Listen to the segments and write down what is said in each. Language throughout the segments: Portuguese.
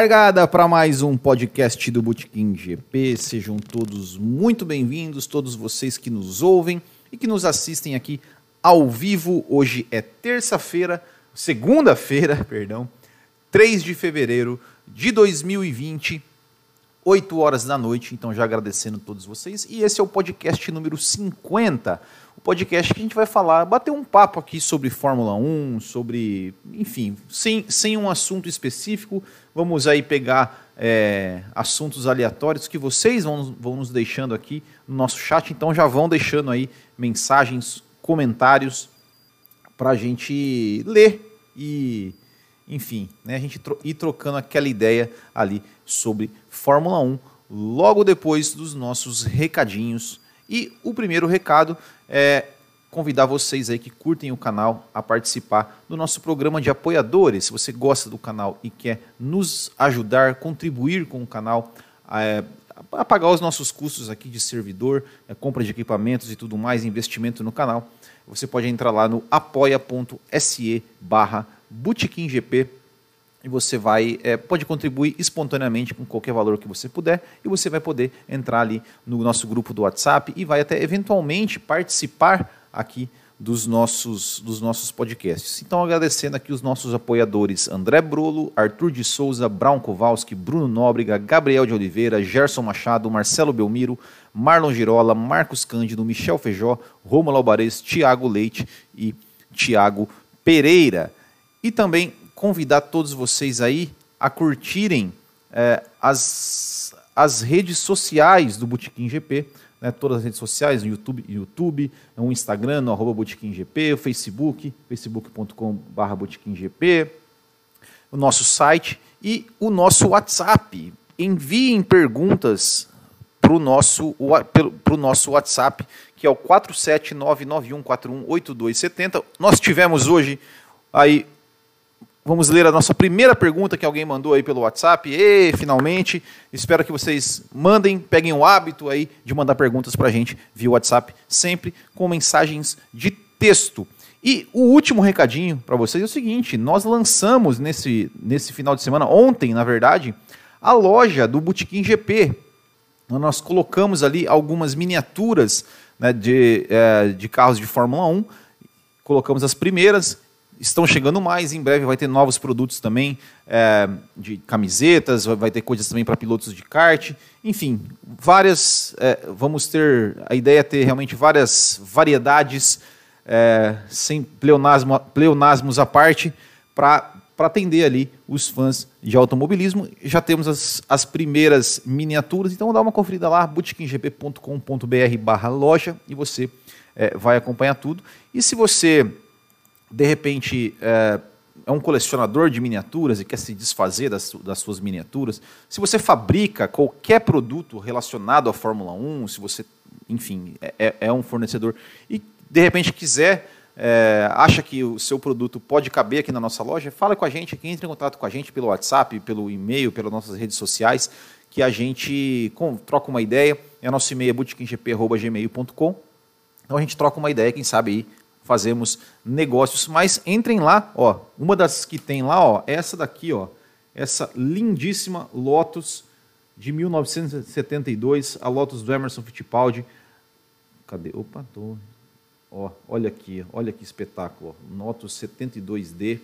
Largada para mais um podcast do Botequim GP. Sejam todos muito bem-vindos, todos vocês que nos ouvem e que nos assistem aqui ao vivo. Hoje é terça-feira, segunda-feira, perdão, 3 de fevereiro de 2020, 8 horas da noite. Então, já agradecendo a todos vocês. E esse é o podcast número 50 o podcast que a gente vai falar, bater um papo aqui sobre Fórmula 1, sobre, enfim, sem, sem um assunto específico. Vamos aí pegar é, assuntos aleatórios que vocês vão, vão nos deixando aqui no nosso chat. Então já vão deixando aí mensagens, comentários para a gente ler e, enfim, né, a gente tro ir trocando aquela ideia ali sobre Fórmula 1 logo depois dos nossos recadinhos. E o primeiro recado é convidar vocês aí que curtem o canal a participar do nosso programa de apoiadores. Se você gosta do canal e quer nos ajudar, contribuir com o canal, é, a pagar os nossos custos aqui de servidor, é, compra de equipamentos e tudo mais, investimento no canal, você pode entrar lá no apoia.se barra e você vai é, pode contribuir espontaneamente com qualquer valor que você puder e você vai poder entrar ali no nosso grupo do WhatsApp e vai até eventualmente participar aqui dos nossos, dos nossos podcasts. Então, agradecendo aqui os nossos apoiadores André Brolo, Arthur de Souza, Brown Kowalski, Bruno Nóbrega, Gabriel de Oliveira, Gerson Machado, Marcelo Belmiro, Marlon Girola, Marcos Cândido, Michel Feijó, Romulo Albares, Tiago Leite e Tiago Pereira. E também convidar todos vocês aí a curtirem é, as, as redes sociais do Botequim GP, né, todas as redes sociais, no YouTube, YouTube no Instagram, no arroba GP, o Facebook, facebook.com.br BotequimGP, o nosso site e o nosso WhatsApp. Enviem perguntas para o nosso, nosso WhatsApp, que é o 47991418270. Nós tivemos hoje aí Vamos ler a nossa primeira pergunta que alguém mandou aí pelo WhatsApp. E finalmente, espero que vocês mandem, peguem o hábito aí de mandar perguntas para a gente via WhatsApp, sempre com mensagens de texto. E o último recadinho para vocês é o seguinte: nós lançamos nesse, nesse final de semana, ontem, na verdade, a loja do Botequim GP. Nós colocamos ali algumas miniaturas né, de, é, de carros de Fórmula 1, colocamos as primeiras estão chegando mais, em breve vai ter novos produtos também, é, de camisetas, vai ter coisas também para pilotos de kart, enfim, várias, é, vamos ter, a ideia é ter realmente várias variedades, é, sem pleonasmo, pleonasmos à parte, para atender ali os fãs de automobilismo. Já temos as, as primeiras miniaturas, então dá uma conferida lá, bootkinggp.com.br barra loja, e você é, vai acompanhar tudo. E se você de repente é, é, um colecionador de miniaturas e quer se desfazer das, das suas miniaturas, se você fabrica qualquer produto relacionado à Fórmula 1, se você, enfim, é, é, é um fornecedor e de repente quiser, é, acha que o seu produto pode caber aqui na nossa loja, fala com a gente aqui, entre em contato com a gente pelo WhatsApp, pelo e-mail, pelas nossas redes sociais, que a gente com, troca uma ideia. É nosso e-mail é. Então a gente troca uma ideia, quem sabe aí fazemos negócios. Mas entrem lá, ó, uma das que tem lá, ó, essa daqui, ó, essa lindíssima Lotus de 1972, a Lotus do Emerson Fittipaldi. Cadê? Opa, tô. Ó, olha aqui, olha que espetáculo. Ó. Lotus 72D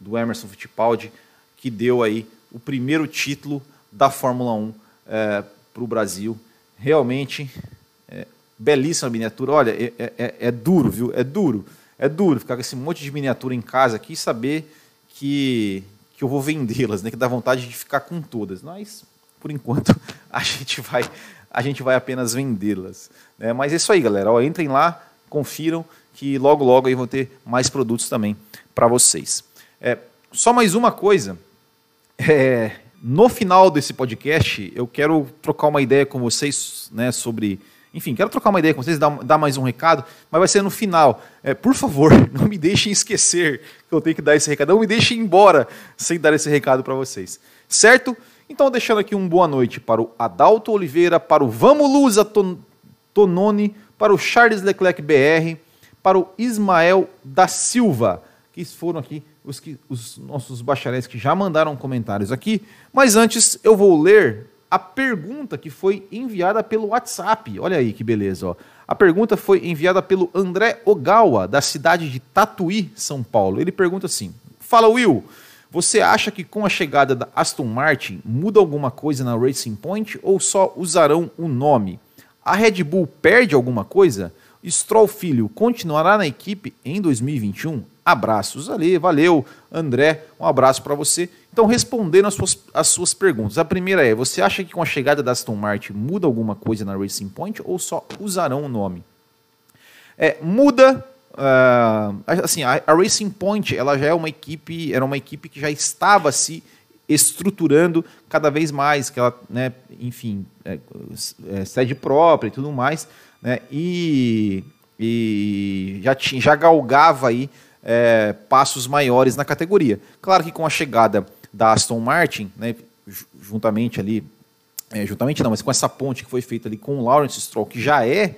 do Emerson Fittipaldi, que deu aí o primeiro título da Fórmula 1 é, para o Brasil. Realmente Belíssima miniatura. Olha, é, é, é, é, duro, viu? É duro. É duro ficar com esse monte de miniatura em casa aqui e saber que, que eu vou vendê-las, né? Que dá vontade de ficar com todas. Mas, por enquanto, a gente vai, a gente vai apenas vendê-las. Né? Mas é isso aí, galera. Ó, entrem lá, confiram, que logo, logo aí vão ter mais produtos também para vocês. É, só mais uma coisa. É, no final desse podcast, eu quero trocar uma ideia com vocês né, sobre enfim, quero trocar uma ideia com vocês, dar, dar mais um recado, mas vai ser no final. É, por favor, não me deixem esquecer que eu tenho que dar esse recado. Não me deixem embora sem dar esse recado para vocês. Certo? Então, deixando aqui um boa noite para o Adalto Oliveira, para o Vamos Lusa Tononi, para o Charles Leclerc BR, para o Ismael da Silva, que foram aqui os, que, os nossos bacharéis que já mandaram comentários aqui. Mas antes eu vou ler a pergunta que foi enviada pelo WhatsApp. Olha aí que beleza, ó. A pergunta foi enviada pelo André Ogawa, da cidade de Tatuí, São Paulo. Ele pergunta assim: Fala, Will. Você acha que com a chegada da Aston Martin muda alguma coisa na Racing Point ou só usarão o nome? A Red Bull perde alguma coisa? Stroll Filho continuará na equipe em 2021? Abraços ali, valeu, André, um abraço para você. Então, respondendo as suas, as suas perguntas. A primeira é: você acha que com a chegada da Aston Martin muda alguma coisa na Racing Point ou só usarão o nome? É, muda. Uh, assim, a, a, Racing Point ela já é uma equipe, era uma equipe que já estava se estruturando cada vez mais, que ela, né, enfim, é, é, sede própria e tudo mais, né, e, e já, tinha, já galgava aí é, passos maiores na categoria. Claro que com a chegada da Aston Martin, né, juntamente ali, é, juntamente não, mas com essa ponte que foi feita ali com o Lawrence Stroll, que já é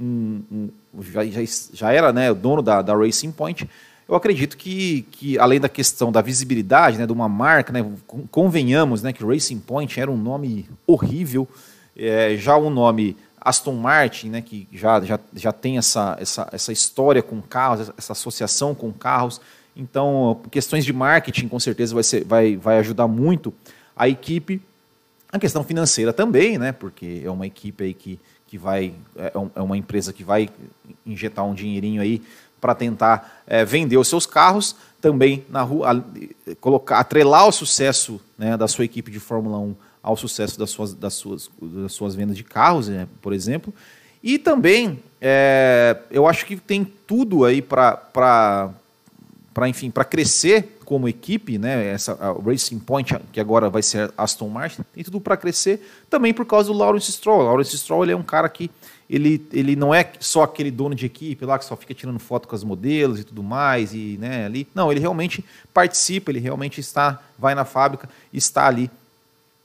um, um já, já, já, era né, o dono da, da Racing Point, eu acredito que, que além da questão da visibilidade, né, de uma marca, né, convenhamos né, que Racing Point era um nome horrível, é, já um nome Aston Martin, né, que já, já, já tem essa, essa, essa história com carros, essa associação com carros. Então, questões de marketing, com certeza, vai, ser, vai, vai ajudar muito a equipe. A questão financeira também, né, porque é uma equipe aí que, que vai, é, é uma empresa que vai injetar um dinheirinho aí para tentar é, vender os seus carros, também na rua, a, colocar, atrelar o sucesso né, da sua equipe de Fórmula 1 ao sucesso das suas, das suas, das suas vendas de carros, né, por exemplo. E também, é, eu acho que tem tudo aí para, enfim, para crescer como equipe, né? Essa Racing Point, que agora vai ser Aston Martin, tem tudo para crescer também por causa do Lawrence Stroll. O Lawrence Stroll ele é um cara que ele, ele não é só aquele dono de equipe lá que só fica tirando foto com as modelos e tudo mais e né, ali. Não, ele realmente participa, ele realmente está, vai na fábrica, está ali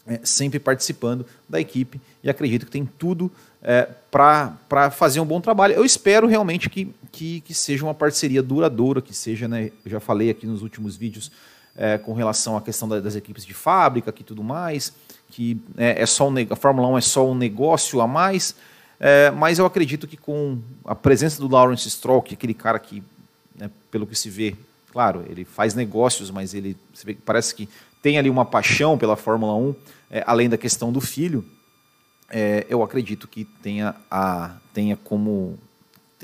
é, sempre participando da equipe e acredito que tem tudo é, para fazer um bom trabalho. Eu espero realmente que, que, que, seja uma parceria duradoura, que seja, né, eu já falei aqui nos últimos vídeos é, com relação à questão da, das equipes de fábrica e tudo mais, que é, é só um, a Fórmula 1 é só um negócio a mais, é, mas eu acredito que com a presença do Lawrence Stroll, que é aquele cara que, né, pelo que se vê, claro, ele faz negócios, mas ele parece que tem ali uma paixão pela Fórmula 1, é, além da questão do filho, é, eu acredito que tenha, a, tenha como.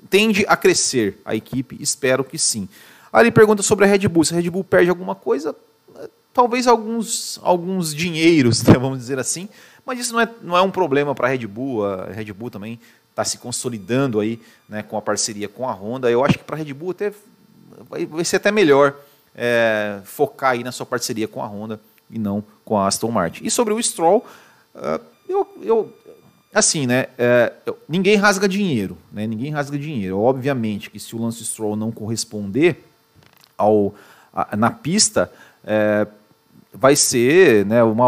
tende a crescer a equipe, espero que sim. Ele pergunta sobre a Red Bull. Se a Red Bull perde alguma coisa, é, talvez alguns, alguns dinheiros, né, vamos dizer assim, mas isso não é, não é um problema para a Red Bull. A Red Bull também está se consolidando aí né, com a parceria com a Honda. Eu acho que para a Red Bull até vai, vai ser até melhor é, focar aí na sua parceria com a Honda e não com a Aston Martin. E sobre o Stroll, uh, eu, eu, assim, né? É, eu, ninguém rasga dinheiro, né? Ninguém rasga dinheiro. Obviamente que se o Lance Stroll não corresponder ao, a, na pista, é, vai ser, né? Uma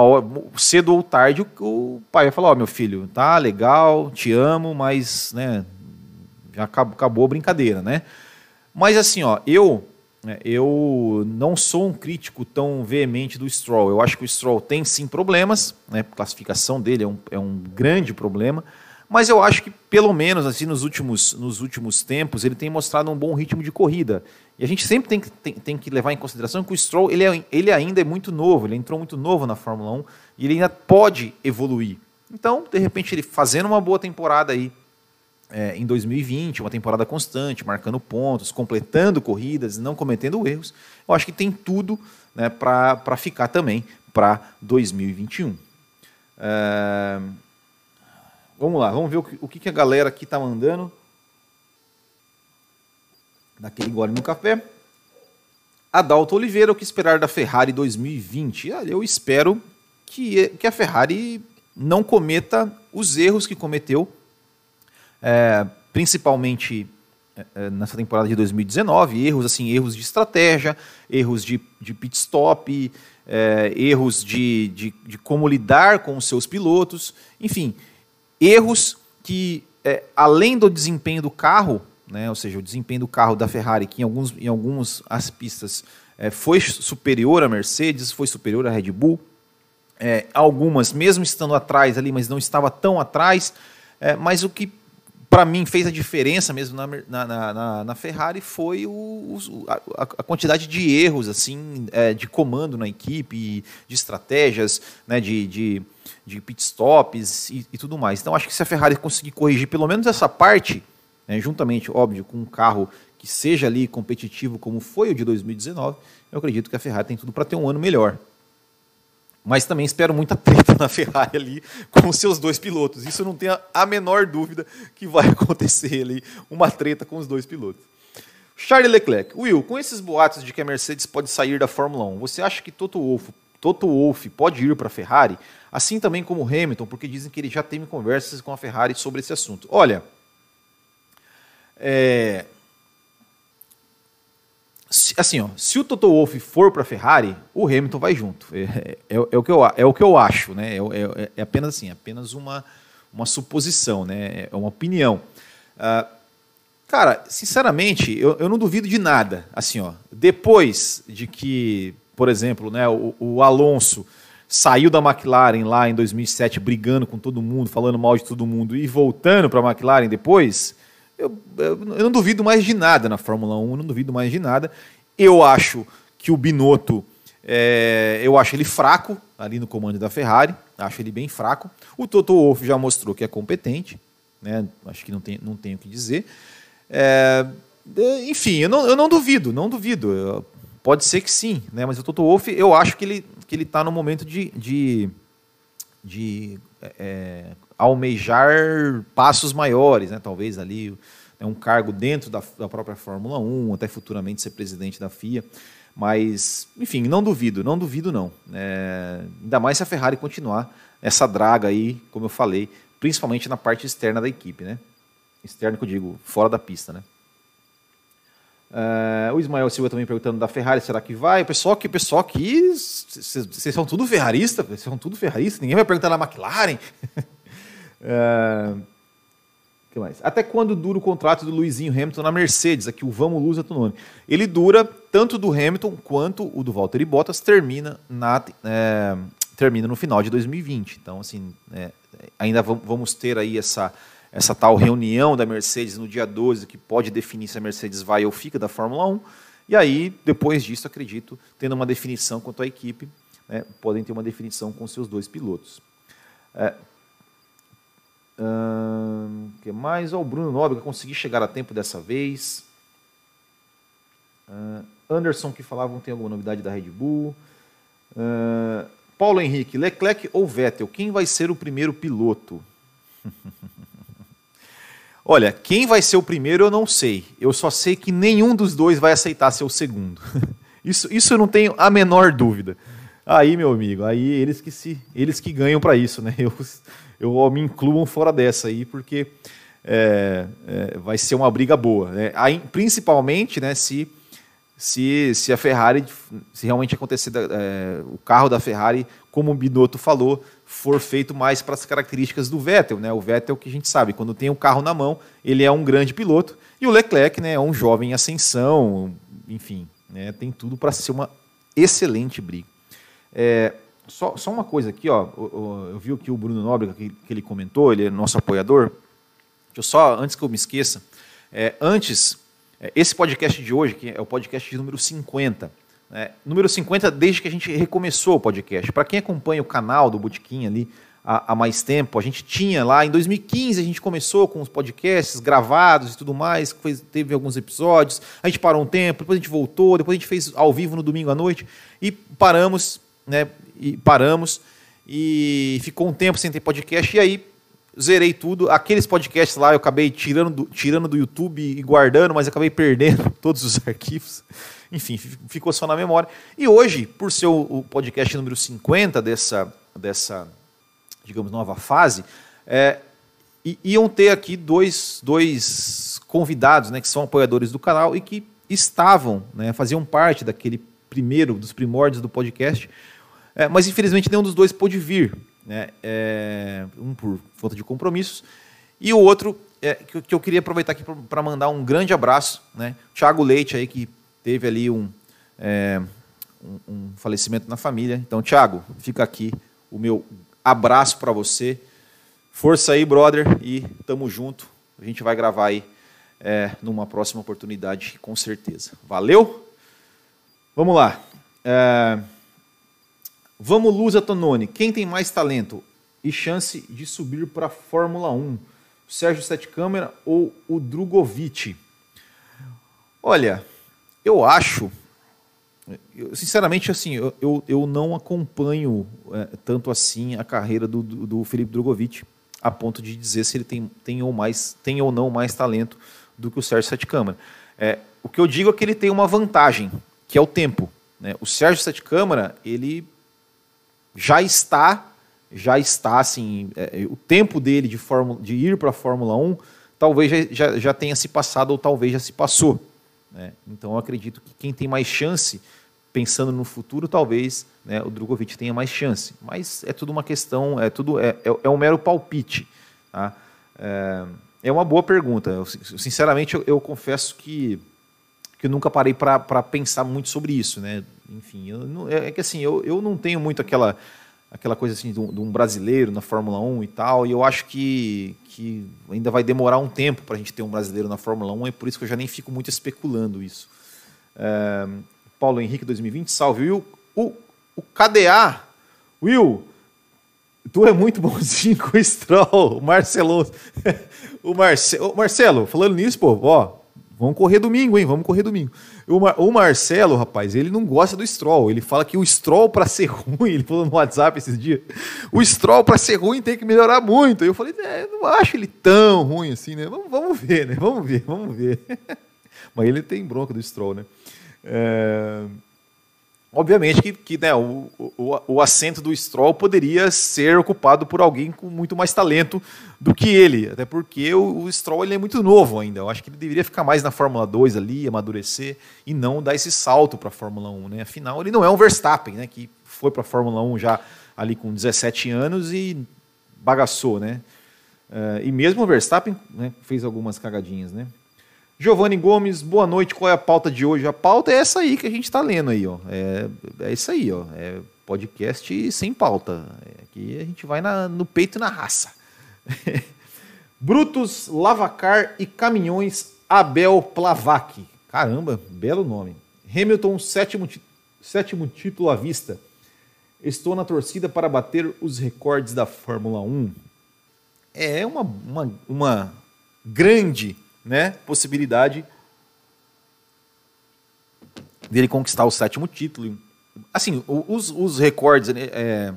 cedo ou tarde, o, pai vai falar: Ó, oh, meu filho, tá legal, te amo, mas, né? Já acabou, acabou a brincadeira, né? Mas assim, ó, eu eu não sou um crítico tão veemente do Stroll. Eu acho que o Stroll tem sim problemas, né? a classificação dele é um, é um grande problema, mas eu acho que pelo menos assim nos últimos, nos últimos tempos ele tem mostrado um bom ritmo de corrida. E a gente sempre tem que, tem, tem que levar em consideração que o Stroll ele, é, ele ainda é muito novo, ele entrou muito novo na Fórmula 1 e ele ainda pode evoluir. Então, de repente, ele fazendo uma boa temporada aí, é, em 2020, uma temporada constante, marcando pontos, completando corridas, não cometendo erros, eu acho que tem tudo né, para ficar também para 2021. É... Vamos lá, vamos ver o que, o que a galera aqui está mandando. Daquele gole no café. Adalto Oliveira, o que esperar da Ferrari 2020? Eu espero que, que a Ferrari não cometa os erros que cometeu é, principalmente é, é, nessa temporada de 2019, erros assim, erros de estratégia, erros de, de pit stop, é, erros de, de, de, como lidar com os seus pilotos, enfim, erros que, é, além do desempenho do carro, né, ou seja, o desempenho do carro da Ferrari, que em alguns, em algumas as pistas é, foi superior à Mercedes, foi superior à Red Bull. É, algumas, mesmo estando atrás ali, mas não estava tão atrás. É, mas o que para mim fez a diferença mesmo na, na, na, na Ferrari foi o, o, a, a, quantidade de erros assim é, de comando na equipe, de estratégias, né, de, de, de pit stops e, e, tudo mais. Então acho que se a Ferrari conseguir corrigir pelo menos essa parte, né, juntamente, óbvio, com um carro que seja ali competitivo como foi o de 2019, eu acredito que a Ferrari tem tudo para ter um ano melhor. Mas também espero muita treta na Ferrari ali com os seus dois pilotos. Isso não tenho a menor dúvida que vai acontecer ali uma treta com os dois pilotos. Charles Leclerc. Will, com esses boatos de que a Mercedes pode sair da Fórmula 1, você acha que Toto Wolff, Toto Wolff pode ir para a Ferrari? Assim também como Hamilton, porque dizem que ele já teve conversas com a Ferrari sobre esse assunto. Olha, é, assim, ó, se o Toto Wolff for para a Ferrari, o Hamilton vai junto. É, é, é, o, que eu, é o que eu acho, né? É, é, é apenas assim, apenas uma, uma suposição, né? É uma opinião. Uh, cara, sinceramente, eu, eu não duvido de nada. Assim, ó, depois de que, por exemplo, né, o, o Alonso saiu da McLaren lá em 2007 brigando com todo mundo, falando mal de todo mundo e voltando para a McLaren depois, eu, eu, eu, não duvido mais de nada na Fórmula 1, não duvido mais de nada. Eu acho que o Binotto, é, eu acho ele fraco ali no comando da Ferrari, acho ele bem fraco. O Toto Wolff já mostrou que é competente, né? acho que não, tem, não tenho o que dizer. É, enfim, eu não, eu não duvido, não duvido. Pode ser que sim, né? mas o Toto Wolff, eu acho que ele que ele está no momento de, de, de é, almejar passos maiores, né? talvez ali é um cargo dentro da, da própria Fórmula 1, até futuramente ser presidente da FIA. Mas, enfim, não duvido, não duvido não. É, ainda mais se a Ferrari continuar essa draga aí, como eu falei, principalmente na parte externa da equipe, né? Externa que eu digo, fora da pista, né? Uh, o Ismael Silva também perguntando da Ferrari, será que vai? Pessoal que, pessoal que vocês são tudo ferrarista, vocês são tudo ferrarista, ninguém vai perguntar na McLaren. uh, que mais? Até quando dura o contrato do Luizinho Hamilton na Mercedes? Aqui o Vamos Luz Antononi. Ele dura tanto do Hamilton quanto o do Valtteri Bottas termina na é, termina no final de 2020. Então assim, é, ainda vamos ter aí essa essa tal reunião da Mercedes no dia 12, que pode definir se a Mercedes vai ou fica da Fórmula 1. E aí, depois disso, acredito, tendo uma definição quanto à equipe, né, podem ter uma definição com seus dois pilotos. É, hum, que mais? Oh, o Bruno Nóbrega consegui chegar a tempo dessa vez. Uh, Anderson, que falavam, tem alguma novidade da Red Bull. Uh, Paulo Henrique, Leclerc ou Vettel, quem vai ser o primeiro piloto? Olha, quem vai ser o primeiro eu não sei. Eu só sei que nenhum dos dois vai aceitar ser o segundo. isso, isso eu não tenho a menor dúvida. Aí, meu amigo, aí eles que se, eles que ganham para isso, né? Eu, eu me incluam fora dessa aí, porque é, é, vai ser uma briga boa, né? Aí, principalmente, né? Se se, se a Ferrari, se realmente acontecer é, o carro da Ferrari, como o Binotto falou, for feito mais para as características do Vettel, né? O Vettel que a gente sabe, quando tem o carro na mão, ele é um grande piloto e o Leclerc, né, é um jovem em ascensão, enfim, né, tem tudo para ser uma excelente briga. É, só, só uma coisa aqui, ó, eu, eu vi aqui o Bruno Nóbrega que, que, ele comentou, ele é nosso apoiador. Deixa eu só, antes que eu me esqueça, é, antes, é, esse podcast de hoje, que é o podcast de número 50, é, número 50, desde que a gente recomeçou o podcast. Para quem acompanha o canal do Botequim ali há, há, mais tempo, a gente tinha lá, em 2015, a gente começou com os podcasts gravados e tudo mais, fez, teve alguns episódios, a gente parou um tempo, depois a gente voltou, depois a gente fez ao vivo no domingo à noite e paramos, né? E paramos e ficou um tempo sem ter podcast, e aí zerei tudo. Aqueles podcasts lá eu acabei tirando do, tirando do YouTube e guardando, mas acabei perdendo todos os arquivos enfim, ficou só na memória. E hoje, por ser o podcast número 50 dessa, dessa digamos, nova fase, é, iam ter aqui dois, dois convidados, né, que são apoiadores do canal e que estavam, né, faziam parte daquele primeiro, dos primórdios do podcast, é, mas infelizmente nenhum dos dois pôde vir, né, é, um por falta de compromissos, e o outro é, que, que, eu queria aproveitar aqui para mandar um grande abraço, né, Thiago Leite aí, que teve ali um, é, um, um, falecimento na família. Então, Thiago, fica aqui o meu abraço para você. Força aí, brother, e tamo junto. A gente vai gravar aí é, numa próxima oportunidade, com certeza. Valeu? Vamos lá. É, vamos, Lusa Tononi. Quem tem mais talento e chance de subir para a Fórmula 1? O Sérgio Sete Câmara ou o Drogovic? Olha, eu acho. Eu, sinceramente, assim, eu, eu, eu não acompanho é, tanto assim a carreira do, do, do Felipe Drogovic a ponto de dizer se ele tem, tem, ou, mais, tem ou não mais talento do que o Sérgio Sete Câmara. É, o que eu digo é que ele tem uma vantagem, que é o tempo. Né? O Sérgio Sete Câmara, ele já está, já está assim, é, o tempo dele de, Fórmula, de ir para a Fórmula 1 talvez já, já, já, tenha se passado ou talvez já se passou. Né? Então eu acredito que quem tem mais chance, pensando no futuro, talvez né, o Drogovic tenha mais chance. Mas é tudo uma questão, é tudo é, é, é um mero palpite. Tá? É, é uma boa pergunta. Eu, sinceramente, eu, eu, confesso que, que eu nunca parei para pensar muito sobre isso. Né? Enfim, não, é, é, que assim, eu, eu não tenho muito aquela, aquela coisa assim de um, de um, brasileiro na Fórmula 1 e tal, e eu acho que, que ainda vai demorar um tempo para a gente ter um brasileiro na Fórmula 1, é por isso que eu já nem fico muito especulando isso. É, Paulo Henrique 2020, salve. Will, o, o KDA, Will, Tu é muito bonzinho com o Stroll, o Marcelo. o, Marce, o Marcelo, falando nisso, pô, ó, vamos correr domingo, hein? Vamos correr domingo. O, Mar, o Marcelo, rapaz, ele não gosta do Stroll. Ele fala que o Stroll, para ser ruim, ele falou no WhatsApp esses dias, o Stroll, para ser ruim, tem que melhorar muito. Eu falei, é, não acho ele tão ruim assim, né? Vamos, vamos ver, né? Vamos ver, vamos ver. Mas ele tem bronca do Stroll, né? É... Obviamente que, que né, o, o, o, assento do Stroll poderia ser ocupado por alguém com muito mais talento do que ele, até porque o, o Stroll ele é muito novo ainda. Eu acho que ele deveria ficar mais na Fórmula 2 ali, amadurecer e não dar esse salto para a Fórmula 1. Né? Afinal, ele não é um Verstappen, né, que foi para a Fórmula 1 já ali com 17 anos e bagaçou. Né? Uh, e mesmo o Verstappen né, fez algumas cagadinhas. Né? Giovanni Gomes, boa noite. Qual é a pauta de hoje? A pauta é essa aí que a gente está lendo aí, ó. É, é isso aí, ó. É podcast sem pauta. Aqui a gente vai na, no peito e na raça. Brutos, Lavacar e Caminhões Abel Plavac. Caramba, belo nome. Hamilton, sétimo, sétimo título à vista. Estou na torcida para bater os recordes da Fórmula 1. É uma, uma, uma grande né, possibilidade dele conquistar o sétimo título. Assim, os, os recordes, né, é,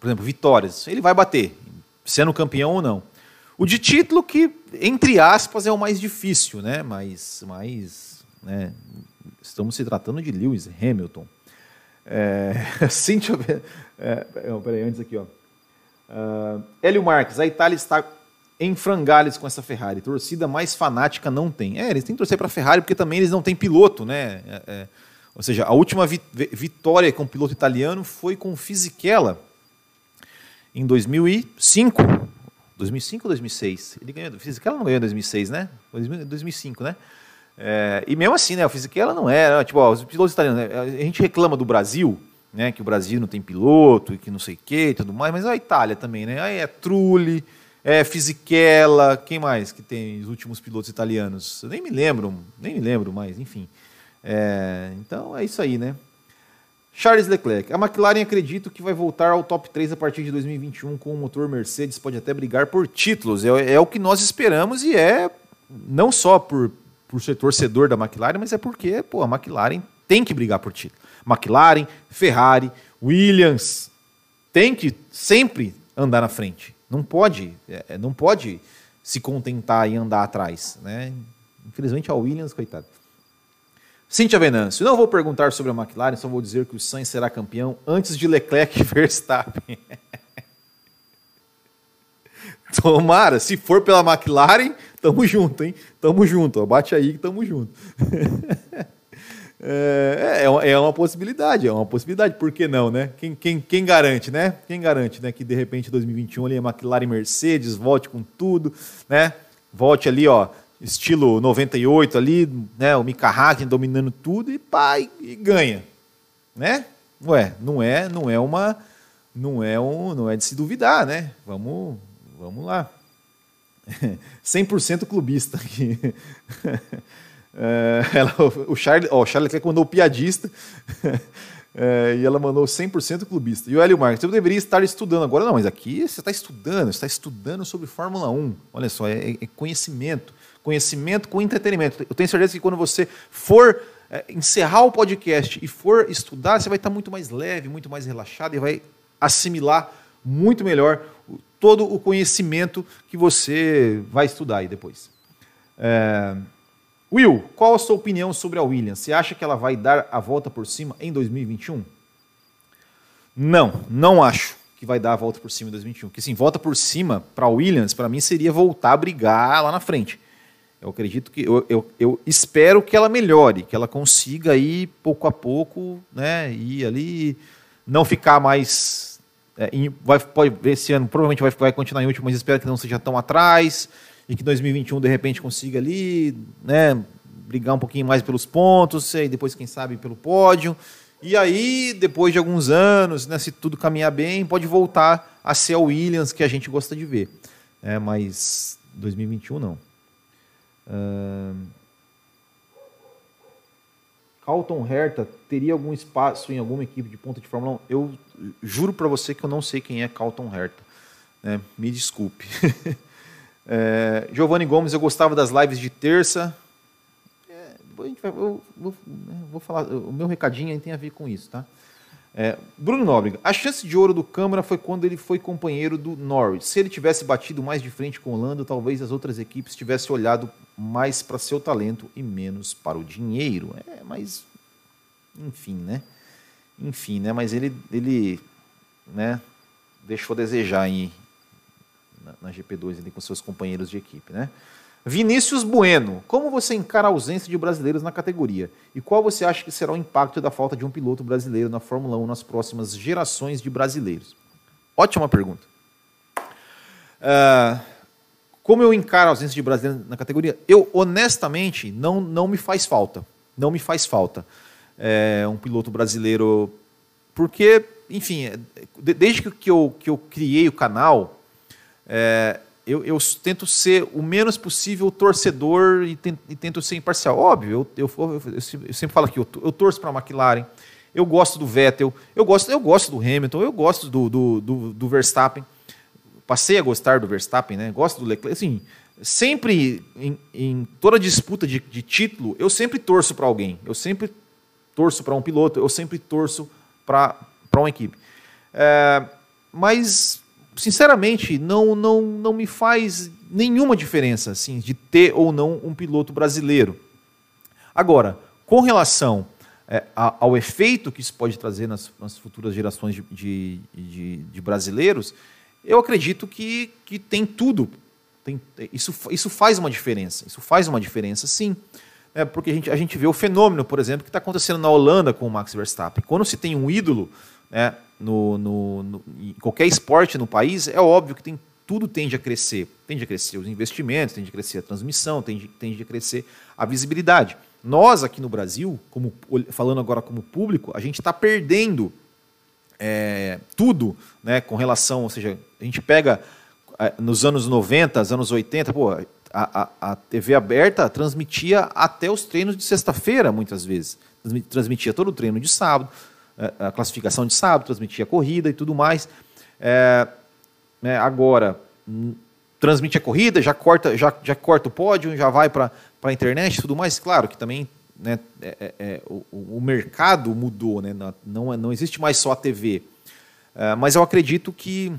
por exemplo, vitórias, ele vai bater, sendo campeão ou não. O de título que, entre aspas, é o mais difícil, né? Mas, mas né, estamos se tratando de Lewis Hamilton. É, Cíntia, é, peraí, antes aqui, ó. Uh, Hélio Marques, a Itália está em frangalhos com essa Ferrari. Torcida mais fanática não tem. É, eles têm que torcer para a Ferrari porque também eles não têm piloto, né? É, é, ou seja, a última vi vitória com piloto italiano foi com Fisichella em 2005. 2005 ou 2006? Ele ganhou. Fisichella não ganhou em 2006, né? 2005, né? É, e mesmo assim, né? O Fisichella não era. Tipo, ó, os pilotos italianos. Né? A gente reclama do Brasil, né? Que o Brasil não tem piloto e que não sei o quê e tudo mais, mas a Itália também, né? Aí é Trulli é, Fisichella, quem mais que tem os últimos pilotos italianos? Eu nem me lembro, nem me lembro mais, enfim. É, então é isso aí, né? Charles Leclerc. A McLaren acredito que vai voltar ao top 3 a partir de 2021 com o motor Mercedes, pode até brigar por títulos. É, é o que nós esperamos e é não só por, por ser torcedor da McLaren, mas é porque pô, a McLaren tem que brigar por título. McLaren, Ferrari, Williams, tem que sempre andar na frente. Não pode, é, é, não pode se contentar e andar atrás. Né? Infelizmente, a Williams, coitado. Cíntia Venâncio, não vou perguntar sobre a McLaren, só vou dizer que o Sainz será campeão antes de Leclerc e Verstappen. Tomara, se for pela McLaren, tamo junto, hein? Tamo junto, bate aí que tamo junto. É, é, é uma possibilidade, é uma possibilidade, por que não, né? Quem, quem, quem garante, né? Quem garante, né? Que de repente 2021 ali a McLaren Mercedes volte com tudo, né? Volte ali, ó. estilo 98 ali, né? O Mika Hakkinen dominando tudo e pá, e, e ganha, né? Ué, não é, não é uma, não é um, não é de se duvidar, né? Vamos, vamos lá. 100% clubista aqui. É, ela, o Charlie, ó, o Charlie Leclerc mandou piadista é, e ela mandou 100% clubista. E o Hélio Marques, eu deveria estar estudando agora. Não, mas aqui você está estudando, você está estudando sobre Fórmula 1. Olha só, é, é conhecimento. Conhecimento com entretenimento. Eu tenho certeza que quando você for é, encerrar o podcast e for estudar, você vai estar muito mais leve, muito mais relaxado e vai assimilar muito melhor todo o conhecimento que você vai estudar aí depois. É... Will, qual a sua opinião sobre a Williams? Você acha que ela vai dar a volta por cima em 2021? Não, não acho que vai dar a volta por cima em 2021. Porque sim, volta por cima para a Williams, para mim seria voltar a brigar lá na frente. Eu acredito que eu, eu, eu, espero que ela melhore, que ela consiga ir pouco a pouco, né, ir ali, não ficar mais é, vai, pode, esse ano provavelmente vai, vai continuar em último, mas espero que não seja tão atrás e que 2021 de repente consiga ali, né, brigar um pouquinho mais pelos pontos, e depois quem sabe pelo pódio. E aí, depois de alguns anos, né, se tudo caminhar bem, pode voltar a ser o Williams que a gente gosta de ver. É, mas 2021 não. Uh... Carlton Herta teria algum espaço em alguma equipe de ponta de Fórmula 1? Eu juro para você que eu não sei quem é Carlton Herta. É, me desculpe. é, Giovanni Gomes, eu gostava das lives de terça. É, vai, eu, vou, vou, falar, o meu recadinho tem a ver com isso, tá? É, Bruno Nóbrega, a chance de ouro do Câmara foi quando ele foi companheiro do Norris. Se ele tivesse batido mais de frente com o Lando, talvez as outras equipes tivessem olhado mais para seu talento e menos para o dinheiro. É, mas enfim, né? Enfim, né? Mas ele, ele, né? Deixou a desejar aí na, na GP2 ali com seus companheiros de equipe, né? Vinícius Bueno, como você encara a ausência de brasileiros na categoria? E qual você acha que será o impacto da falta de um piloto brasileiro na Fórmula 1 nas próximas gerações de brasileiros? Ótima pergunta. Uh, como eu encaro a ausência de brasileiros na categoria? Eu, honestamente, não, não me faz falta. Não me faz falta é, um piloto brasileiro. Porque, enfim, desde que eu, que eu criei o canal, é, eu, eu, tento ser o menos possível torcedor e tento, e tento ser imparcial. Óbvio, eu, eu, eu sempre falo aqui, eu, torço para a McLaren, eu gosto do Vettel, eu gosto, eu gosto do Hamilton, eu gosto do, do, do, do Verstappen. Passei a gostar do Verstappen, né? Gosto do Leclerc. Assim, sempre em, em toda disputa de, de, título, eu sempre torço para alguém. Eu sempre torço para um piloto, eu sempre torço para uma equipe. É, mas sinceramente, não, não, não me faz nenhuma diferença assim, de ter ou não um piloto brasileiro. Agora, com relação é, ao efeito que isso pode trazer nas, nas futuras gerações de, de, de, de, brasileiros, eu acredito que, que tem tudo. Tem, isso, isso faz uma diferença. Isso faz uma diferença, sim. É porque a gente, a gente vê o fenômeno, por exemplo, que está acontecendo na Holanda com o Max Verstappen. Quando se tem um ídolo, né, no, no, no, em qualquer esporte no país, é óbvio que tem, tudo tende a crescer. Tende a crescer os investimentos, tende a crescer a transmissão, tende, tende a crescer a visibilidade. Nós, aqui no Brasil, como, falando agora como público, a gente está perdendo é, tudo né, com relação, ou seja, a gente pega é, nos anos 90, anos 80, pô, a, a, a TV aberta transmitia até os treinos de sexta-feira, muitas vezes. Transmitia todo o treino de sábado, a classificação de sábado, transmitia a corrida e tudo mais. É, né, agora, transmite a corrida, já corta, já, já corta o pódio, já vai para a internet e tudo mais. Claro que também né, é, é, é o, o, mercado mudou, né, não, não existe mais só a TV. É, mas eu acredito que,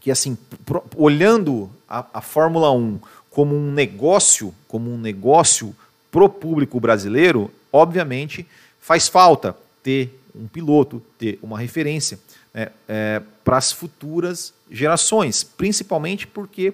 que assim, pro, olhando a, a Fórmula 1 como um negócio, como um negócio pro público brasileiro, obviamente faz falta ter um piloto, ter uma referência né, é, para as futuras gerações, principalmente porque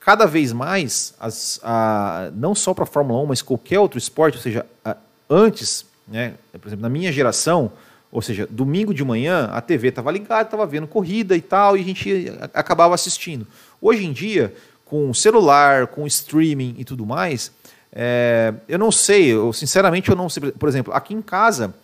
cada vez mais, as, a, não só para a Fórmula 1, mas qualquer outro esporte, ou seja, a, antes, né, por exemplo, na minha geração, ou seja, domingo de manhã a TV estava ligada, estava vendo corrida e tal, e a gente acabava assistindo. Hoje em dia, com celular, com streaming e tudo mais, é, eu não sei, eu, sinceramente eu não sei. Por exemplo, aqui em casa,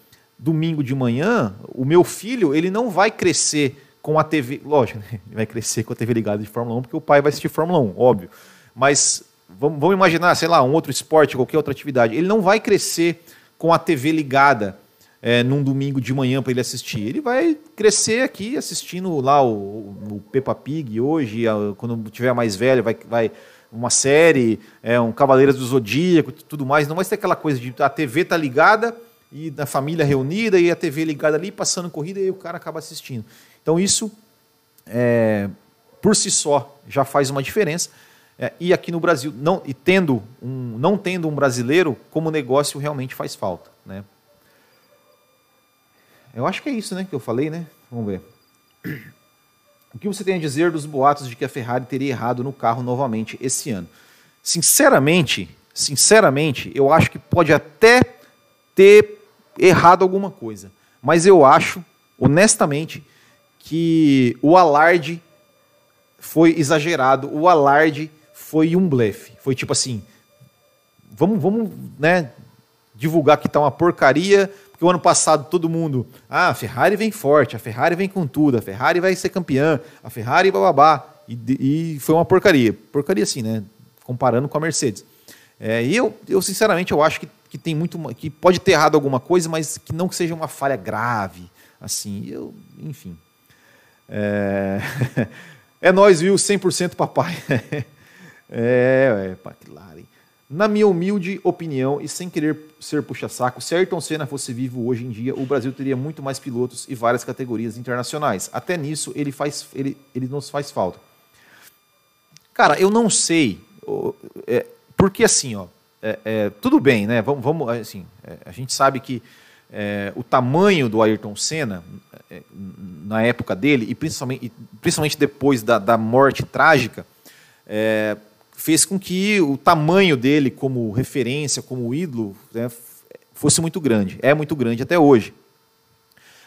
domingo de manhã, o meu filho ele não vai crescer com a TV. Lógico, né? ele vai crescer com a TV ligada de Fórmula 1, porque o pai vai assistir Fórmula 1, óbvio. Mas vamos, vamos imaginar, sei lá, um outro esporte, qualquer outra atividade. Ele não vai crescer com a TV ligada é, num domingo de manhã para ele assistir. Ele vai crescer aqui assistindo lá o, o Peppa Pig hoje, quando tiver mais velho, vai, vai uma série, é, um Cavaleiros do Zodíaco, tudo mais. Não vai ser aquela coisa de a TV tá ligada e a família reunida e a TV ligada ali, passando corrida e o cara acaba assistindo. Então isso, é, por si só, já faz uma diferença. É, e aqui no Brasil, não, e tendo um, não tendo um brasileiro, como negócio realmente faz falta. Né? Eu acho que é isso né, que eu falei, né? Vamos ver. O que você tem a dizer dos boatos de que a Ferrari teria errado no carro novamente esse ano? Sinceramente, sinceramente, eu acho que pode até ter errado alguma coisa, mas eu acho, honestamente, que o alarde foi exagerado, o alarde foi um blefe. Foi tipo assim, vamos, vamos, né, divulgar que tá uma porcaria, que o ano passado todo mundo, ah, a Ferrari vem forte, a Ferrari vem com tudo, a Ferrari vai ser campeã, a Ferrari bababá. E, e foi uma porcaria. Porcaria assim, né? Comparando com a Mercedes. É, e eu, eu, sinceramente, eu acho que, que tem muito. que pode ter errado alguma coisa, mas que não que seja uma falha grave. Assim, eu, enfim. É, é nós, viu? 100% papai. é, é, McLaren. Na minha humilde opinião, e sem querer ser puxa-saco, se Ayrton Senna fosse vivo hoje em dia, o Brasil teria muito mais pilotos e várias categorias internacionais. Até nisso, ele, faz, ele, ele nos faz falta. Cara, eu não sei, é, porque assim, ó, é, é, tudo bem, né? Vamos, vamos assim, é, a gente sabe que é, o tamanho do Ayrton Senna, é, na época dele, e principalmente, principalmente depois da, da morte trágica, fez com que o tamanho dele como referência, como ídolo, né, fosse muito grande. É muito grande até hoje.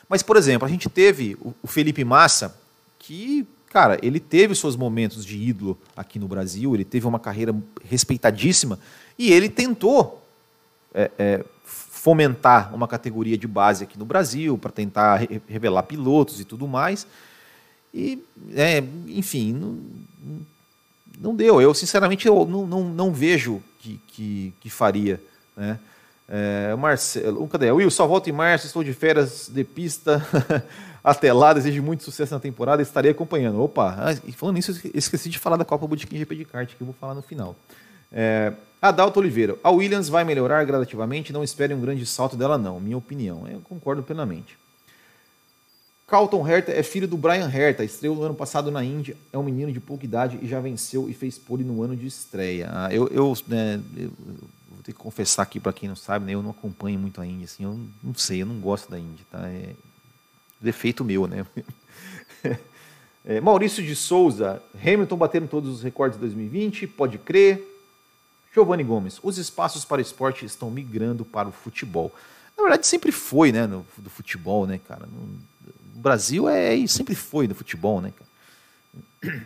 Mas, por exemplo, a gente teve o Felipe Massa, que, cara, ele teve seus momentos de ídolo aqui no Brasil, ele teve uma carreira respeitadíssima e ele tentou é, é, fomentar uma categoria de base aqui no Brasil para tentar re revelar pilotos e tudo mais. E, é, enfim, não, não deu. Eu, sinceramente, eu não, não, não vejo que, que, que faria. Né? É, Marcelo, cadê? Will, só volto em março, estou de férias de pista. Até lá, desejo muito sucesso na temporada estarei acompanhando. Opa, ah, e falando nisso, esqueci de falar da Copa Botequim GP de kart, que eu vou falar no final. É, Adalto Oliveira, a Williams vai melhorar gradativamente, não espere um grande salto dela não, minha opinião. Eu concordo plenamente. Carlton Herta é filho do Brian Herta, estreou no ano passado na Índia, é um menino de pouca idade e já venceu e fez pole no ano de estreia. Ah, eu, eu, né, eu, vou ter que confessar aqui para quem não sabe, né, eu não acompanho muito a Índia, assim, eu não sei, eu não gosto da Índia, tá? É defeito meu, né? é, Maurício de Souza, Hamilton batendo todos os recordes de 2020, pode crer. Giovanni Gomes, os espaços para esporte estão migrando para o futebol. Na verdade, sempre foi, né, no, do futebol, né, cara? Não, o Brasil é, e sempre foi do futebol, né, cara?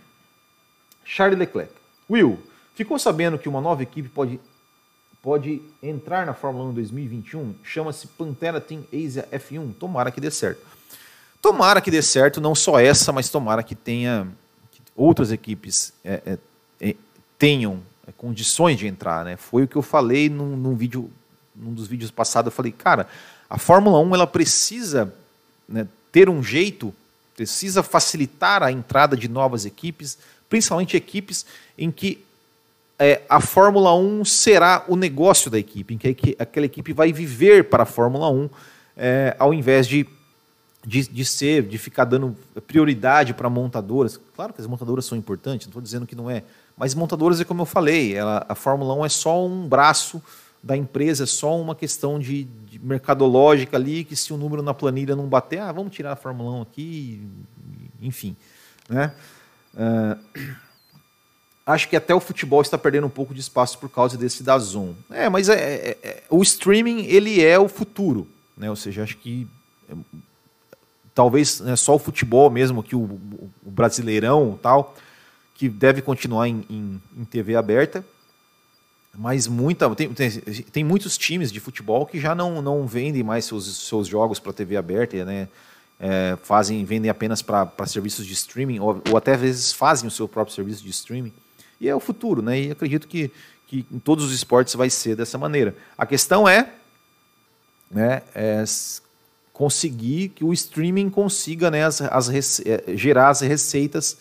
Charles Leclerc. Will, ficou sabendo que uma nova equipe pode, pode entrar na Fórmula 1 2021? Chama-se Pantera Team Asia F1. Tomara que dê certo. Tomara que dê certo, não só essa, mas tomara que tenha que outras equipes é, é, é tenham é, condições de entrar, né? Foi o que eu falei num, num vídeo, num dos vídeos passados. Eu falei, cara, a Fórmula 1 ela precisa né, ter um jeito, precisa facilitar a entrada de novas equipes, principalmente equipes em que é, a Fórmula 1 será o negócio da equipe, em que aquela equipe vai viver para a Fórmula 1, é, ao invés de, de, de, ser, de ficar dando prioridade para montadoras. Claro que as montadoras são importantes, não estou dizendo que não é, mas montadoras é como eu falei, ela, a Fórmula 1 é só um braço da empresa, é só uma questão de, de, mercadológica ali, que se o número na planilha não bater, ah, vamos tirar a Fórmula 1 aqui, enfim. Né? Uh, acho que até o futebol está perdendo um pouco de espaço por causa desse da Zoom. É, mas é, é, é, o streaming ele é o futuro, né? Ou seja, acho que talvez né, só o futebol mesmo, que o, o, Brasileirão tal, que deve continuar em, em, em TV aberta. Mas muita, tem, tem, tem, muitos times de futebol que já não, não vendem mais seus, seus jogos para TV aberta, né? É, fazem, vendem apenas para serviços de streaming, ou, ou, até às vezes fazem o seu próprio serviço de streaming. E é o futuro, né? E acredito que, que em todos os esportes vai ser dessa maneira. A questão é, né, é conseguir que o streaming consiga né, as, as, é, gerar as receitas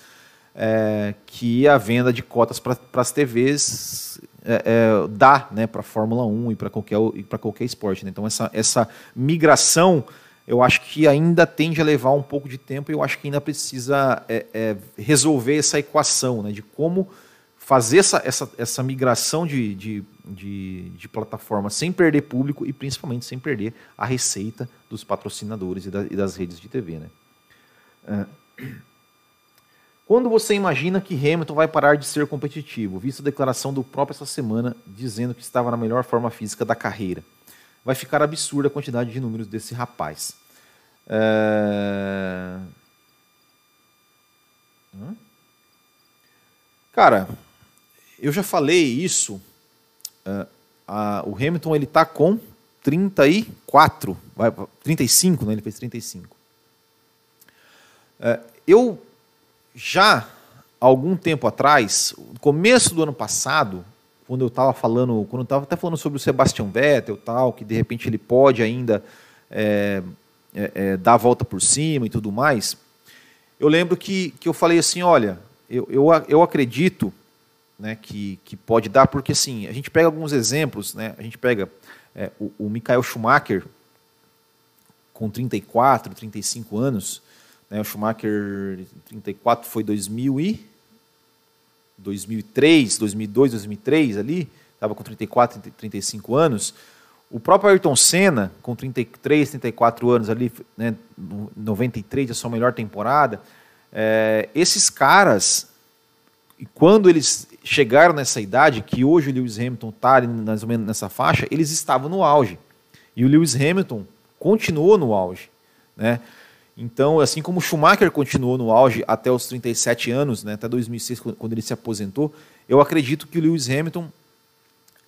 é, que a venda de cotas para as TVs é, é, dá né, para a Fórmula 1 e para qualquer, qualquer esporte. Né? Então, essa, essa migração eu acho que ainda tende a levar um pouco de tempo e eu acho que ainda precisa resolver essa equação né, de como fazer essa, essa, essa migração de, de, de, de plataforma sem perder público e principalmente sem perder a receita dos patrocinadores e, da, e das redes de TV. Né? É. Quando você imagina que Hamilton vai parar de ser competitivo, visto a declaração do próprio essa semana dizendo que estava na melhor forma física da carreira? Vai ficar absurda a quantidade de números desse rapaz. É... Cara, eu já falei isso. Uh, a, o Hamilton ele tá com 34, vai, 35, né? Ele fez 35. Uh, eu já algum tempo atrás, no começo do ano passado, quando eu estava falando, quando estava até falando sobre o Sebastian Vettel tal, que de repente ele pode ainda é, é, é, dar a volta por cima e tudo mais, eu lembro que, que eu falei assim, olha, eu, eu, eu acredito né, que, que pode dar, porque assim, a gente pega alguns exemplos, né, a gente pega é, o, o Michael Schumacher, com 34, 35 anos, né, o Schumacher 34 foi 2000 e 2003, 2002, 2003 ali, estava com 34, 35 anos. O próprio Ayrton Senna, com 33, 34 anos ali, né, 93, a sua melhor temporada. É, esses caras, quando eles chegaram nessa idade, que hoje o Lewis Hamilton está mais ou menos nessa faixa, eles estavam no auge. E o Lewis Hamilton continuou no auge. Né? Então, assim como Schumacher continuou no auge até os 37 anos, né, até 2006, quando ele se aposentou, eu acredito que o Lewis Hamilton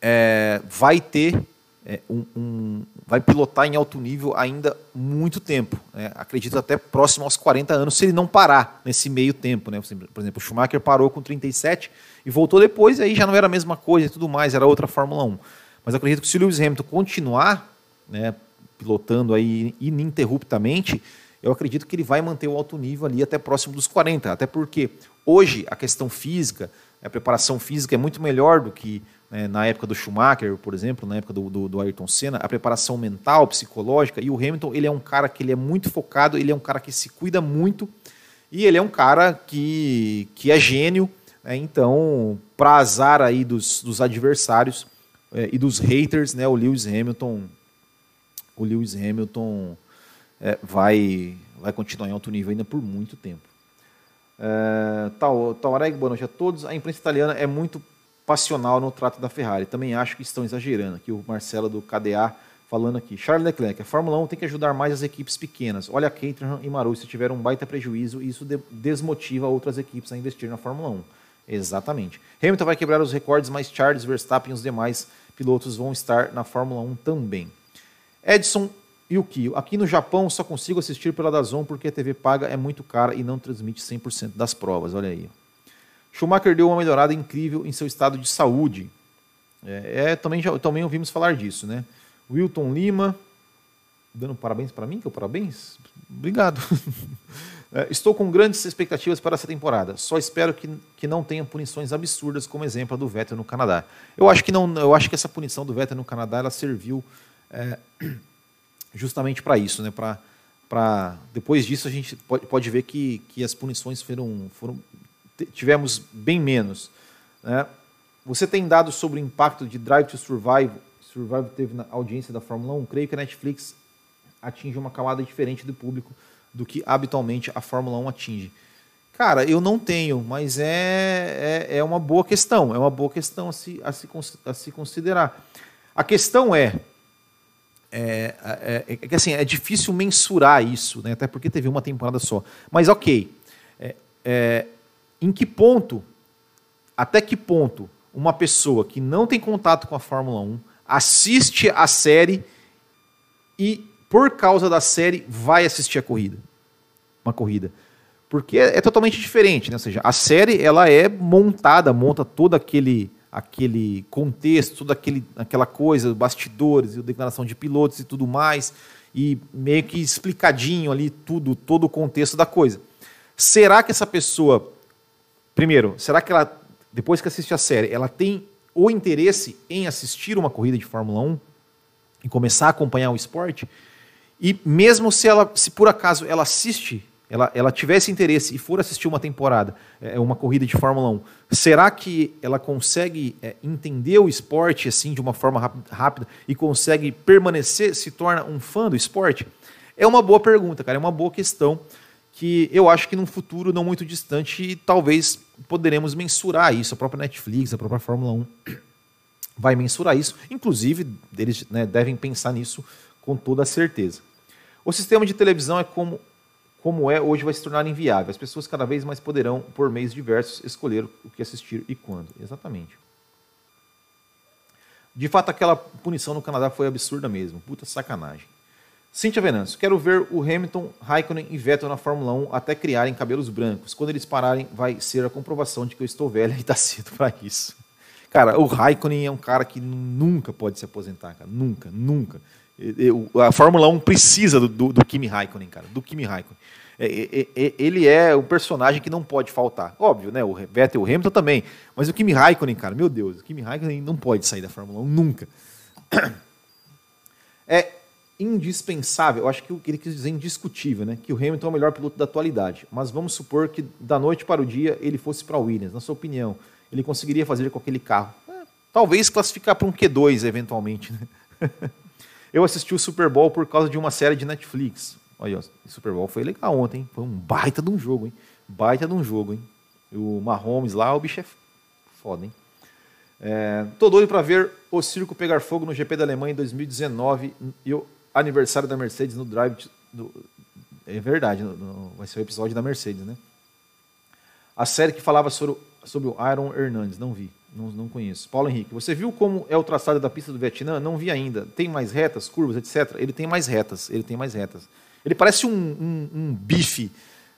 é, vai ter é, um, um, vai pilotar em alto nível ainda muito tempo. Né? Acredito até próximo aos 40 anos, se ele não parar nesse meio tempo. Né? Por exemplo, o Schumacher parou com 37 e voltou depois, aí já não era a mesma coisa e tudo mais, era outra Fórmula 1. Mas acredito que se o Lewis Hamilton continuar né, pilotando aí ininterruptamente, eu acredito que ele vai manter o alto nível ali até próximo dos 40. Até porque hoje a questão física, a preparação física é muito melhor do que né, na época do Schumacher, por exemplo, na época do, do, do, Ayrton Senna, a preparação mental, psicológica, e o Hamilton ele é um cara que ele é muito focado, ele é um cara que se cuida muito, e ele é um cara que, que é gênio, né, então, para azar aí dos, dos adversários é, e dos haters, né, o Lewis Hamilton, o Lewis Hamilton é, vai, vai continuar em alto nível ainda por muito tempo. É, Taureg, boa noite a todos. A imprensa italiana é muito passional no trato da Ferrari. Também acho que estão exagerando. Aqui o Marcelo do KDA falando aqui. Charles Leclerc, a Fórmula 1 tem que ajudar mais as equipes pequenas. Olha a Caterham e Marussia tiveram um baita prejuízo e isso de desmotiva outras equipes a investir na Fórmula 1. Exatamente. Hamilton vai quebrar os recordes, mas Charles, Verstappen e os demais pilotos vão estar na Fórmula 1 também. Edson Yuki, aqui no Japão só consigo assistir pela Dazon porque a TV paga é muito cara e não transmite 100% das provas. Olha aí. Schumacher deu uma melhorada incrível em seu estado de saúde. É, é também, já, também ouvimos falar disso, né? Wilton Lima, dando parabéns para mim, que é o parabéns? Obrigado. é, estou com grandes expectativas para essa temporada. Só espero que, que não tenha punições absurdas, como exemplo a do Vettel no Canadá. Eu acho que não, eu acho que essa punição do Vettel no Canadá ela serviu é, justamente para isso, né? Para depois disso a gente pode, pode ver que, que as punições foram, foram tivemos bem menos. Né? Você tem dados sobre o impacto de Drive to Survive, Survive teve na audiência da Fórmula 1? Creio que a Netflix atinge uma camada diferente do público do que habitualmente a Fórmula 1 atinge. Cara, eu não tenho, mas é, é, é uma boa questão, é uma boa questão a se, a se, a se considerar. A questão é, é, é, é, que assim, é difícil mensurar isso, né? até porque teve uma temporada só. Mas ok, é, é em que ponto até que ponto uma pessoa que não tem contato com a Fórmula 1 assiste a série e, por causa da série, vai assistir a corrida. Uma corrida. Porque é, é totalmente diferente, né? Ou seja, a série ela é montada, monta todo aquele aquele contexto, toda aquele, aquela coisa, bastidores, declaração de pilotos e tudo mais, e meio que explicadinho ali tudo, todo o contexto da coisa. Será que essa pessoa, primeiro, será que ela, depois que assiste a série, ela tem o interesse em assistir uma corrida de Fórmula 1 e começar a acompanhar o esporte? E mesmo se ela, se por acaso ela assiste ela, ela tivesse interesse e for assistir uma temporada, é, uma corrida de Fórmula 1, será que ela consegue é, entender o esporte assim de uma forma rápida e consegue permanecer, se torna um fã do esporte? É uma boa pergunta, cara, é uma boa questão que eu acho que num futuro não muito distante talvez poderemos mensurar isso. A própria Netflix, a própria Fórmula 1 vai mensurar isso. Inclusive, eles né, devem pensar nisso com toda certeza. O sistema de televisão é como como é hoje vai se tornar inviável. As pessoas cada vez mais poderão, por meios diversos, escolher o que assistir e quando. Exatamente. De fato, aquela punição no Canadá foi absurda mesmo. Puta sacanagem. Cíntia Venâncio, quero ver o Hamilton, Raikkonen e Vettel na Fórmula 1 até criarem cabelos brancos. Quando eles pararem, vai ser a comprovação de que eu estou velha e está cedo para isso. Cara, o Raikkonen é um cara que nunca pode se aposentar, cara. Nunca, nunca. A Fórmula 1 precisa do, do, do Kimi Raikkonen, cara. Do Kimi Raikkonen. É, é, é, ele é um personagem que não pode faltar. Óbvio, né? O Vettel e o Hamilton também. Mas o Kimi Raikkonen, cara, meu Deus, o Kimi Raikkonen não pode sair da Fórmula 1 nunca. É indispensável, eu acho que ele quis dizer indiscutível, né? Que o Hamilton é o melhor piloto da atualidade. Mas vamos supor que da noite para o dia ele fosse para a Williams. Na sua opinião, ele conseguiria fazer com aquele carro? É, talvez classificar para um Q2 eventualmente, né? Eu assisti o Super Bowl por causa de uma série de Netflix. Olha, o Super Bowl foi legal ontem, hein? Foi um baita de um jogo, hein? Baita de um jogo, hein? O Mahomes lá, o bicho é foda, hein? É, tô doido para ver o circo pegar fogo no GP da Alemanha em 2019 e o aniversário da Mercedes no Drive. Do, é verdade, no, no, vai ser o episódio da Mercedes, né? A série que falava sobre, sobre o Aaron Hernandes, não vi. Não, não conheço. Paulo Henrique, você viu como é o traçado da pista do Vietnã? Não vi ainda. Tem mais retas, curvas, etc. Ele tem mais retas. Ele tem mais retas. Ele parece um, um, um bife,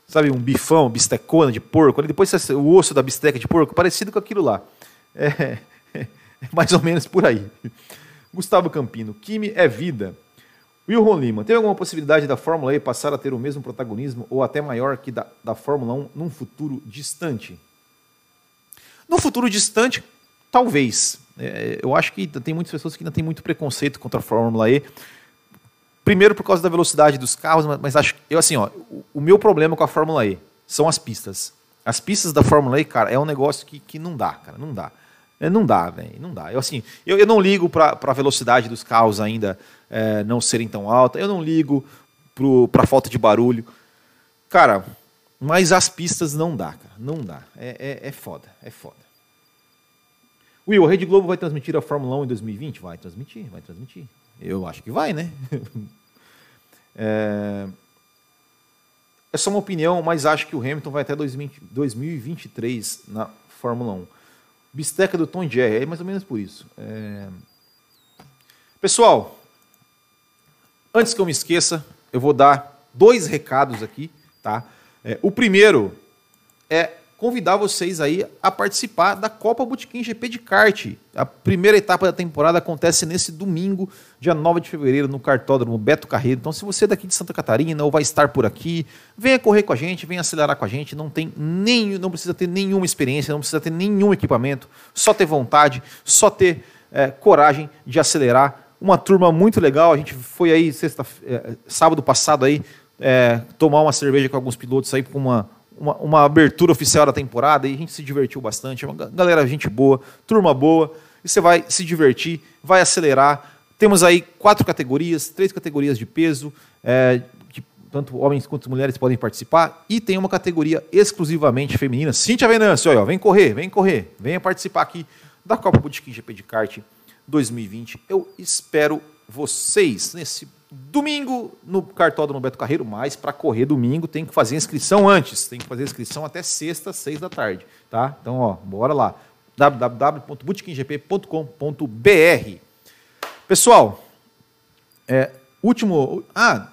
sabe, um bifão, bistecona de porco. Ele depois o osso da bisteca de porco, parecido com aquilo lá. É, é mais ou menos por aí. Gustavo Campino, Kimi é vida. Wilson Lima, tem alguma possibilidade da Fórmula E passar a ter o mesmo protagonismo ou até maior que da, da Fórmula 1 num futuro distante? No futuro distante, talvez. É, eu acho que tem muitas pessoas que ainda têm muito preconceito contra a Fórmula E. Primeiro por causa da velocidade dos carros, mas acho eu assim, ó, o, o meu problema com a Fórmula E são as pistas. As pistas da Fórmula E, cara, é um negócio que, que não dá, cara, não dá. É, não dá, velho, não dá. Eu, assim, eu, eu não ligo para a velocidade dos carros ainda é, não serem tão alta, eu não ligo para a falta de barulho. Cara, mas as pistas não dá, cara. Não dá. É, é, é foda, é foda. Will, a Rede Globo vai transmitir a Fórmula 1 em 2020? Vai transmitir, vai transmitir. Eu acho que vai, né? é... é só uma opinião, mas acho que o Hamilton vai até 2023 na Fórmula 1. Bisteca do Tom Jerry, é mais ou menos por isso. É... Pessoal, antes que eu me esqueça, eu vou dar dois recados aqui, tá? É, o primeiro é convidar vocês aí a participar da Copa Botequim GP de kart. A primeira etapa da temporada acontece nesse domingo, dia 9 de fevereiro, no cartódromo Beto Carreiro. Então, se você é daqui de Santa Catarina ou vai estar por aqui, venha correr com a gente, venha acelerar com a gente. Não tem nem, não precisa ter nenhuma experiência, não precisa ter nenhum equipamento, só ter vontade, só ter é, coragem de acelerar. Uma turma muito legal. A gente foi aí sexta, é, sábado passado aí é, tomar uma cerveja com alguns pilotos aí com uma, uma, uma, abertura oficial da temporada e a gente se divertiu bastante. Uma galera, gente boa, turma boa, e você vai se divertir, vai acelerar. Temos aí quatro categorias, três categorias de peso, é, que tanto homens quanto mulheres podem participar, e tem uma categoria exclusivamente feminina. Cíntia Venâncio, olha, vem correr, vem correr, venha participar aqui da Copa Botequim GP de Kart 2020. Eu espero vocês nesse Domingo no cartódromo Beto Carreiro, mas para correr domingo tem que fazer inscrição antes. Tem que fazer inscrição até sexta, seis da tarde, tá? Então, ó, bora lá. www.bootkinggp.com.br. Pessoal, é, último. Ah!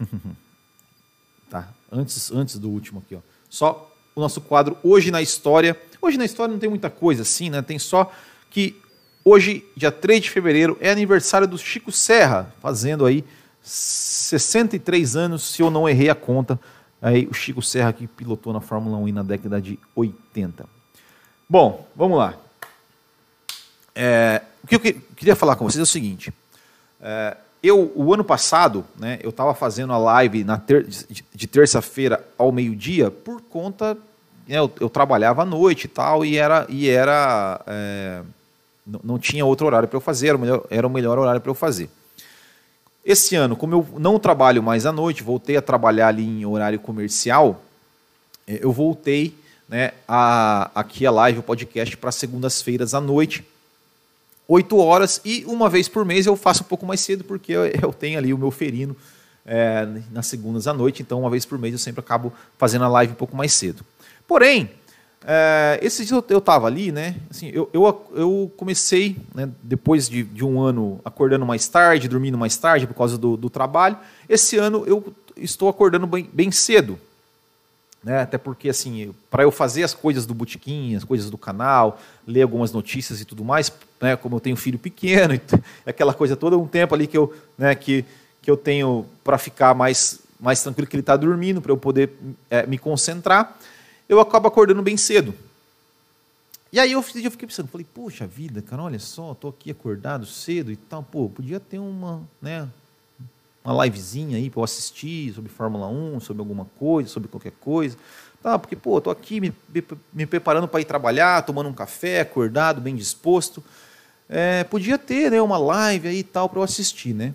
tá, antes, antes do último aqui, ó. Só o nosso quadro Hoje na História. Hoje na História não tem muita coisa assim, né? Tem só que hoje, dia 3 de fevereiro, é aniversário do Chico Serra, fazendo aí 63 anos, se eu não errei a conta. Aí o Chico Serra que pilotou na Fórmula 1 na década de 80. Bom, vamos lá. É, o que eu queria falar com vocês é o seguinte. É, eu, o ano passado, né, eu estava fazendo a live na ter, de terça-feira ao meio-dia por conta. Né, eu, eu, trabalhava à noite e tal, e era. E era é, não, tinha outro horário para eu fazer, era o, melhor, era o melhor horário para eu fazer. Esse ano, como eu não trabalho mais à noite, voltei a trabalhar ali em horário comercial, é, eu voltei né, a, aqui a live, o podcast, para segundas-feiras à noite, 8 horas, e uma vez por mês eu faço um pouco mais cedo, porque eu, eu tenho ali o meu ferino é, nas segundas à noite, então uma vez por mês eu sempre acabo fazendo a live um pouco mais cedo. Porém, é, esse dia eu estava ali, né? Assim, eu, eu, eu comecei, né, depois de, de, um ano acordando mais tarde, dormindo mais tarde por causa do, do trabalho. Esse ano eu estou acordando bem, bem cedo. Né? Até porque, assim, para eu fazer as coisas do Botequim, as coisas do canal, ler algumas notícias e tudo mais, né, como eu tenho filho pequeno, aquela coisa toda, um tempo ali que eu, né, que, que eu tenho para ficar mais, mais tranquilo que ele está dormindo, para eu poder é, me concentrar eu acabo acordando bem cedo. E aí eu, fiquei pensando, falei, poxa vida, cara, olha só, estou aqui acordado cedo e tal, pô, podia ter uma, né, uma livezinha aí para eu assistir sobre Fórmula 1, sobre alguma coisa, sobre qualquer coisa. Tá, porque, pô, estou aqui me, me preparando para ir trabalhar, tomando um café, acordado, bem disposto. É, podia ter né, uma live aí e tal para eu assistir, né?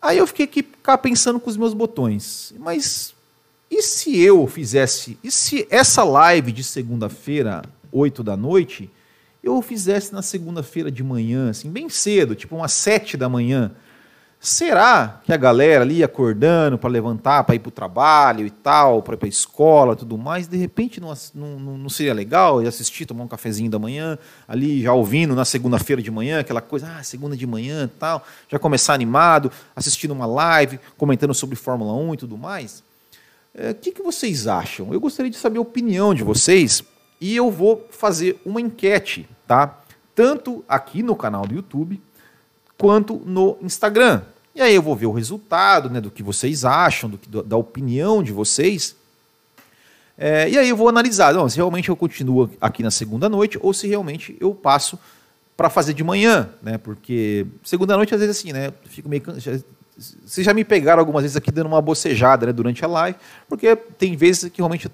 Aí eu fiquei aqui ficar pensando com os meus botões. Mas e se eu fizesse, e se essa live de segunda-feira, 8 da noite, eu fizesse na segunda-feira de manhã, assim, bem cedo, tipo umas 7 da manhã? Será que a galera ali acordando para levantar, para ir para o trabalho e tal, para ir para a escola e tudo mais, de repente não, não, não seria legal assistir, tomar um cafezinho da manhã, ali já ouvindo na segunda-feira de manhã, aquela coisa, ah, segunda de manhã e tal, já começar animado, assistindo uma live, comentando sobre Fórmula 1 e tudo mais? É, o que, que vocês acham? Eu gostaria de saber a opinião de vocês e eu vou fazer uma enquete, tá? Tanto aqui no canal do YouTube quanto no Instagram. E aí eu vou ver o resultado né, do que vocês acham, do que, da opinião de vocês. É, e aí eu vou analisar não, se realmente eu continuo aqui na segunda noite ou se realmente eu passo para fazer de manhã, né? Porque segunda noite às vezes assim, né? Fico meio vocês já me pegaram algumas vezes aqui dando uma bocejada né, durante a live, porque tem vezes que realmente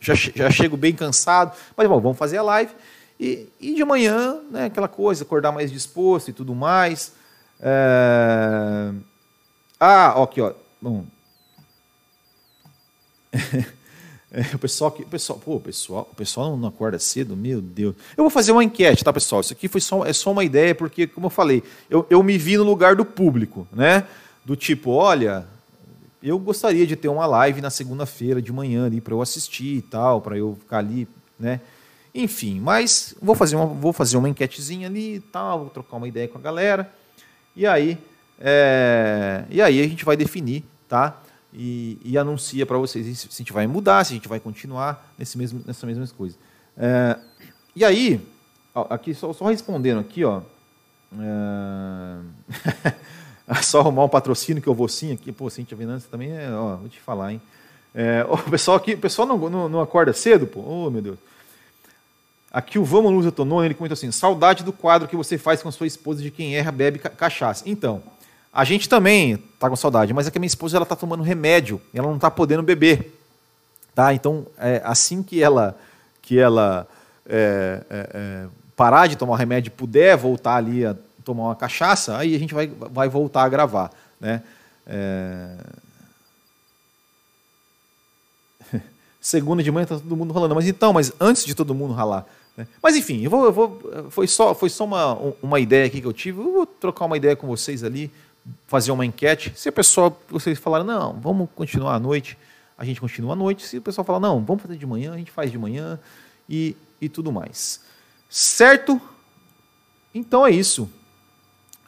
já, já chego bem cansado, mas bom, vamos fazer a live. E, e de manhã, né, aquela coisa, acordar mais disposto e tudo mais. É... Ah, aqui, ó. Bom. O pessoal que. O pessoal, pô, o pessoal, o pessoal não acorda cedo, meu Deus. Eu vou fazer uma enquete, tá, pessoal? Isso aqui foi só, é só uma ideia, porque, como eu falei, eu, eu me vi no lugar do público, né? Do tipo, olha, eu gostaria de ter uma live na segunda-feira de manhã ali para eu assistir e tal, para eu ficar ali, né? Enfim, mas vou fazer uma, vou fazer uma enquetezinha ali e tal, vou trocar uma ideia com a galera. E aí, é, e aí a gente vai definir, tá? E, e anuncia para vocês se a gente vai mudar, se a gente vai continuar nesse mesmo, nessa mesma coisa. É, e aí, aqui só, só respondendo aqui, ó. É... Só arrumar um patrocínio que eu vou sim aqui. Pô, Cintia Venâncio também é, ó, vou te falar, hein? É, o pessoal aqui, o pessoal não, não, não, acorda cedo, pô. Oh, meu Deus. Aqui o Vamos Luz Otonone, ele comenta assim: saudade do quadro que você faz com sua esposa de quem erra bebe cachaça. Então, a gente também tá com saudade, mas é que a minha esposa ela tá tomando remédio, ela não tá podendo beber. Tá? Então, é, assim que ela que ela é, é, é parar de tomar remédio puder voltar ali a tomar uma cachaça, aí a gente vai, vai voltar a gravar. Né? É... Segunda de manhã está todo mundo rolando. Mas então, mas antes de todo mundo ralar. Né? Mas enfim, eu vou, eu vou, foi só, foi só uma, uma ideia aqui que eu tive. Eu vou trocar uma ideia com vocês ali, fazer uma enquete. Se a pessoa, vocês falaram, não, vamos continuar à noite, a gente continua à noite. Se o pessoal falar, não, vamos fazer de manhã, a gente faz de manhã e, e tudo mais. Certo? Então é isso.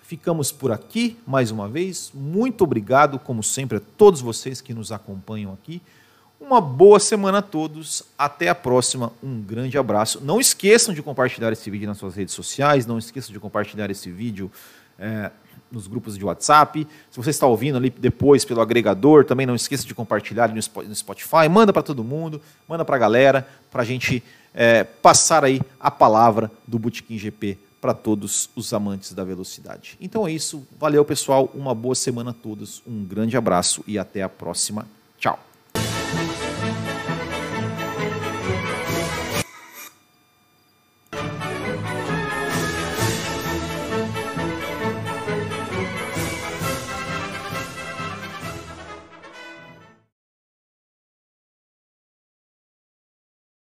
Ficamos por aqui mais uma vez. Muito obrigado, como sempre, a todos vocês que nos acompanham aqui. Uma boa semana a todos. Até a próxima. Um grande abraço. Não esqueçam de compartilhar esse vídeo nas suas redes sociais. Não esqueçam de compartilhar esse vídeo é, nos grupos de WhatsApp. Se você está ouvindo ali depois pelo agregador, também não esqueça de compartilhar no Spotify. Manda para todo mundo. Manda para a galera. Para a gente é, passar aí a palavra do Botequim GP para todos os amantes da velocidade. Então é isso. Valeu, pessoal. Uma boa semana a todos. Um grande abraço e até a próxima.